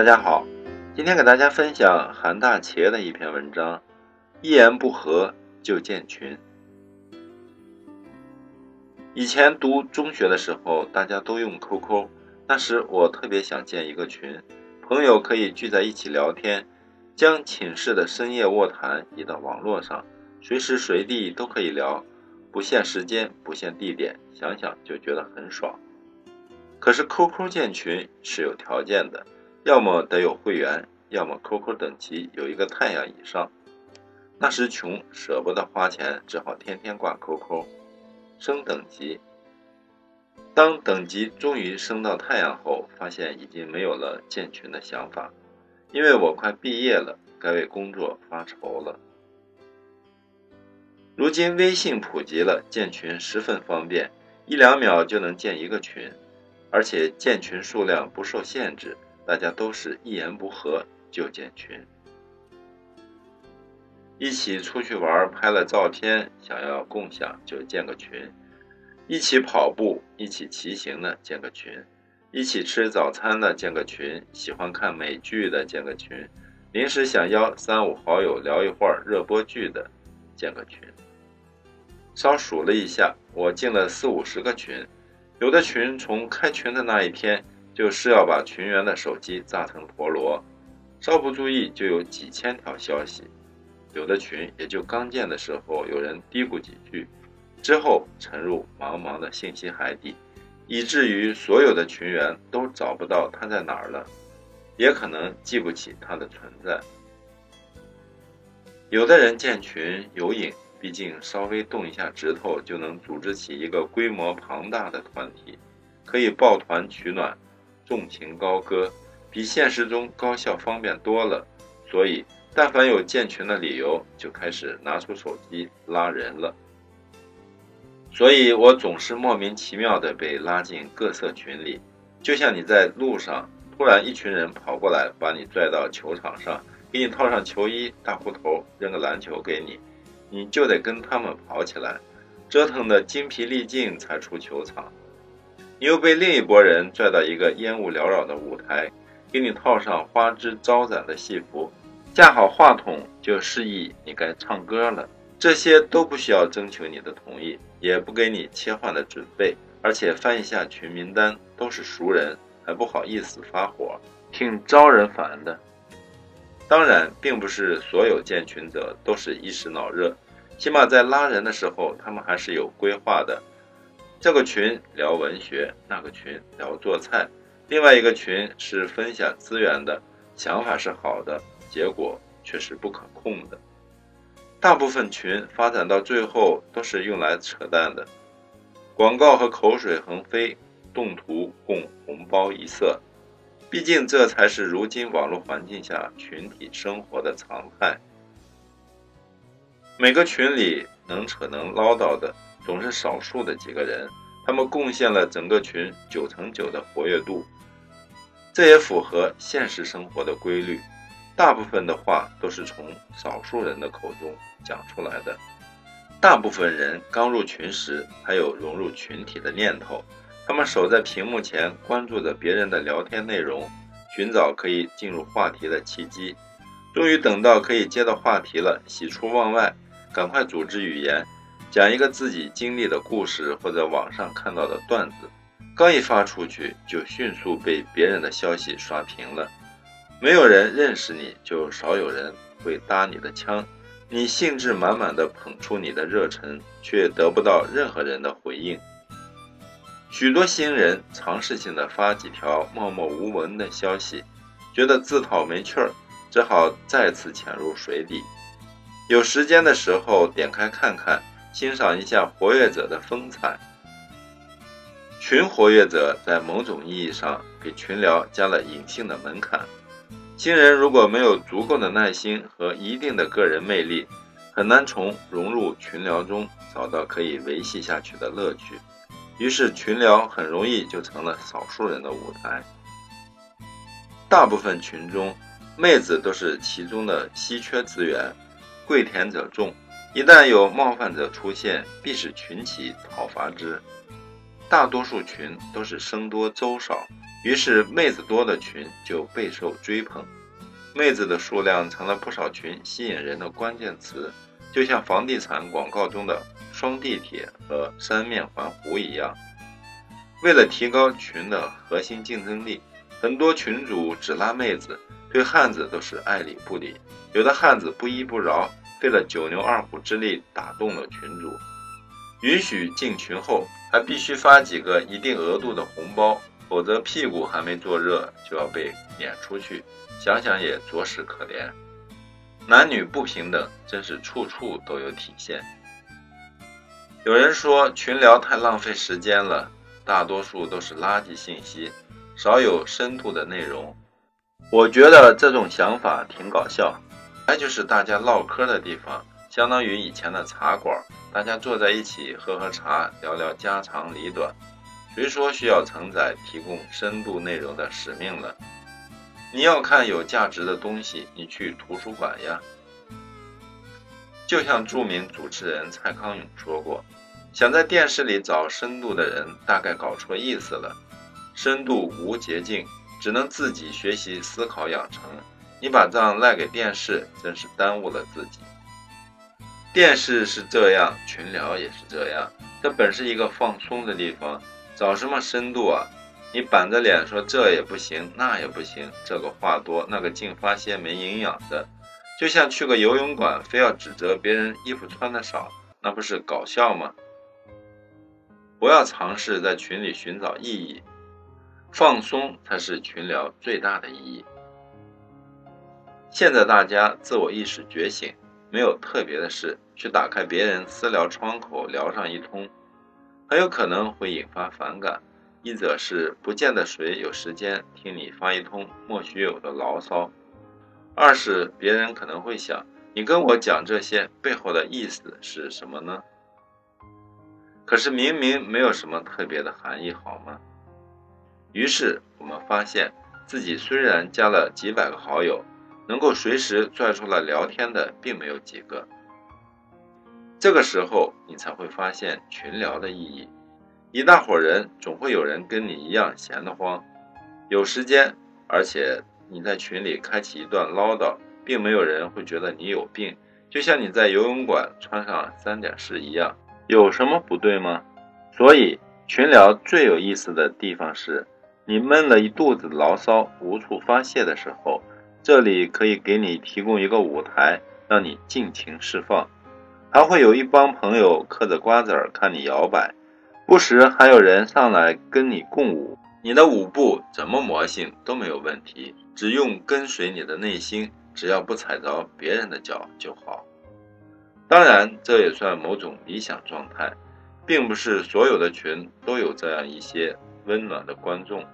大家好，今天给大家分享韩大茄的一篇文章：一言不合就建群。以前读中学的时候，大家都用 QQ，那时我特别想建一个群，朋友可以聚在一起聊天，将寝室的深夜卧谈移到网络上，随时随地都可以聊，不限时间，不限地点，想想就觉得很爽。可是 QQ 建群是有条件的。要么得有会员，要么 QQ 等级有一个太阳以上。那时穷，舍不得花钱，只好天天挂 QQ，升等级。当等级终于升到太阳后，发现已经没有了建群的想法，因为我快毕业了，该为工作发愁了。如今微信普及了，建群十分方便，一两秒就能建一个群，而且建群数量不受限制。大家都是一言不合就建群，一起出去玩拍了照片，想要共享就建个群；一起跑步、一起骑行的建个群；一起吃早餐的建个群；喜欢看美剧的建个群；临时想邀三五好友聊一会儿热播剧的建个群。稍数了一下，我进了四五十个群，有的群从开群的那一天。就是要把群员的手机炸成陀螺，稍不注意就有几千条消息。有的群也就刚建的时候有人嘀咕几句，之后沉入茫茫的信息海底，以至于所有的群员都找不到他在哪儿了，也可能记不起他的存在。有的人建群有瘾，毕竟稍微动一下指头就能组织起一个规模庞大的团体，可以抱团取暖。纵情高歌，比现实中高效方便多了。所以，但凡有建群的理由，就开始拿出手机拉人了。所以我总是莫名其妙地被拉进各色群里，就像你在路上，突然一群人跑过来，把你拽到球场上，给你套上球衣、大裤头，扔个篮球给你，你就得跟他们跑起来，折腾得精疲力尽才出球场。你又被另一拨人拽到一个烟雾缭绕的舞台，给你套上花枝招展的戏服，架好话筒就示意你该唱歌了。这些都不需要征求你的同意，也不给你切换的准备，而且翻一下群名单都是熟人，还不好意思发火，挺招人烦的。当然，并不是所有建群者都是一时脑热，起码在拉人的时候，他们还是有规划的。这个群聊文学，那个群聊做菜，另外一个群是分享资源的，想法是好的，结果却是不可控的。大部分群发展到最后都是用来扯淡的，广告和口水横飞，动图共红包一色。毕竟这才是如今网络环境下群体生活的常态。每个群里能扯能唠叨的。总是少数的几个人，他们贡献了整个群九成九的活跃度，这也符合现实生活的规律。大部分的话都是从少数人的口中讲出来的。大部分人刚入群时还有融入群体的念头，他们守在屏幕前，关注着别人的聊天内容，寻找可以进入话题的契机。终于等到可以接到话题了，喜出望外，赶快组织语言。讲一个自己经历的故事或者网上看到的段子，刚一发出去就迅速被别人的消息刷屏了。没有人认识你，就少有人会搭你的腔。你兴致满满的捧出你的热忱，却得不到任何人的回应。许多新人尝试性的发几条默默无闻的消息，觉得自讨没趣儿，只好再次潜入水底。有时间的时候点开看看。欣赏一下活跃者的风采。群活跃者在某种意义上给群聊加了隐性的门槛。新人如果没有足够的耐心和一定的个人魅力，很难从融入群聊中找到可以维系下去的乐趣。于是群聊很容易就成了少数人的舞台。大部分群中，妹子都是其中的稀缺资源，跪舔者众。一旦有冒犯者出现，必使群起讨伐之。大多数群都是僧多粥少，于是妹子多的群就备受追捧，妹子的数量成了不少群吸引人的关键词，就像房地产广告中的双地铁和三面环湖一样。为了提高群的核心竞争力，很多群主只拉妹子，对汉子都是爱理不理。有的汉子不依不饶，费了九牛二虎之力打动了群主，允许进群后还必须发几个一定额度的红包。否则屁股还没坐热就要被撵出去，想想也着实可怜。男女不平等真是处处都有体现。有人说群聊太浪费时间了，大多数都是垃圾信息，少有深度的内容。我觉得这种想法挺搞笑。那就是大家唠嗑的地方，相当于以前的茶馆，大家坐在一起喝喝茶，聊聊家长里短。谁说需要承载提供深度内容的使命了？你要看有价值的东西，你去图书馆呀。就像著名主持人蔡康永说过：“想在电视里找深度的人，大概搞错意思了。深度无捷径，只能自己学习思考养成。你把账赖给电视，真是耽误了自己。电视是这样，群聊也是这样。这本是一个放松的地方。”找什么深度啊？你板着脸说这也不行，那也不行，这个话多，那个净发些没营养的，就像去个游泳馆，非要指责别人衣服穿的少，那不是搞笑吗？不要尝试在群里寻找意义，放松才是群聊最大的意义。现在大家自我意识觉醒，没有特别的事，去打开别人私聊窗口聊上一通。很有可能会引发反感，一则是不见得谁有时间听你发一通莫须有的牢骚，二是别人可能会想你跟我讲这些背后的意思是什么呢？可是明明没有什么特别的含义，好吗？于是我们发现自己虽然加了几百个好友，能够随时拽出来聊天的并没有几个。这个时候，你才会发现群聊的意义。一大伙人，总会有人跟你一样闲得慌，有时间，而且你在群里开启一段唠叨，并没有人会觉得你有病。就像你在游泳馆穿上三点式一样，有什么不对吗？所以，群聊最有意思的地方是，你闷了一肚子牢骚无处发泄的时候，这里可以给你提供一个舞台，让你尽情释放。还会有一帮朋友嗑着瓜子儿看你摇摆，不时还有人上来跟你共舞。你的舞步怎么魔性都没有问题，只用跟随你的内心，只要不踩着别人的脚就好。当然，这也算某种理想状态，并不是所有的群都有这样一些温暖的观众，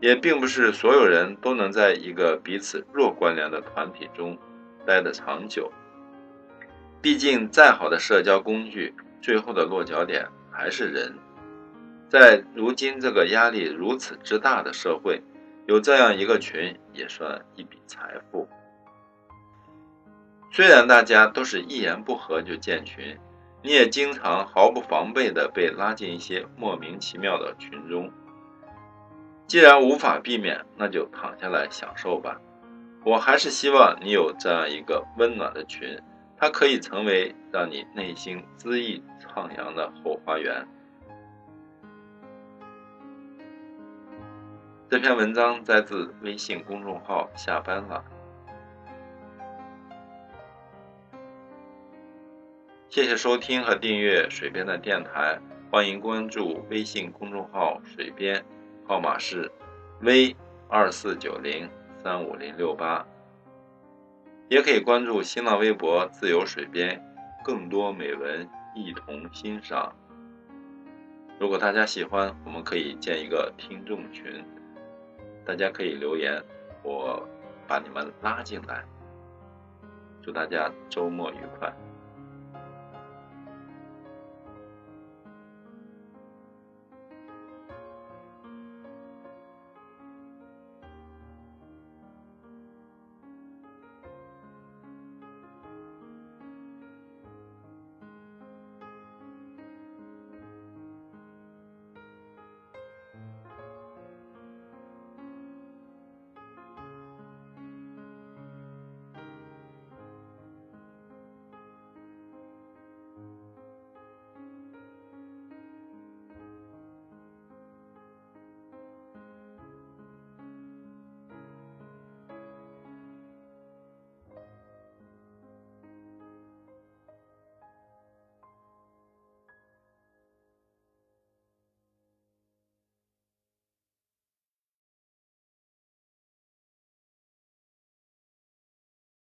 也并不是所有人都能在一个彼此弱关联的团体中待得长久。毕竟，再好的社交工具，最后的落脚点还是人。在如今这个压力如此之大的社会，有这样一个群也算一笔财富。虽然大家都是一言不合就建群，你也经常毫不防备地被拉进一些莫名其妙的群中。既然无法避免，那就躺下来享受吧。我还是希望你有这样一个温暖的群。它可以成为让你内心恣意徜徉的后花园。这篇文章摘自微信公众号“下班了”。谢谢收听和订阅水边的电台，欢迎关注微信公众号“水边”，号码是 V 二四九零三五零六八。也可以关注新浪微博“自由水边”，更多美文一同欣赏。如果大家喜欢，我们可以建一个听众群，大家可以留言，我把你们拉进来。祝大家周末愉快。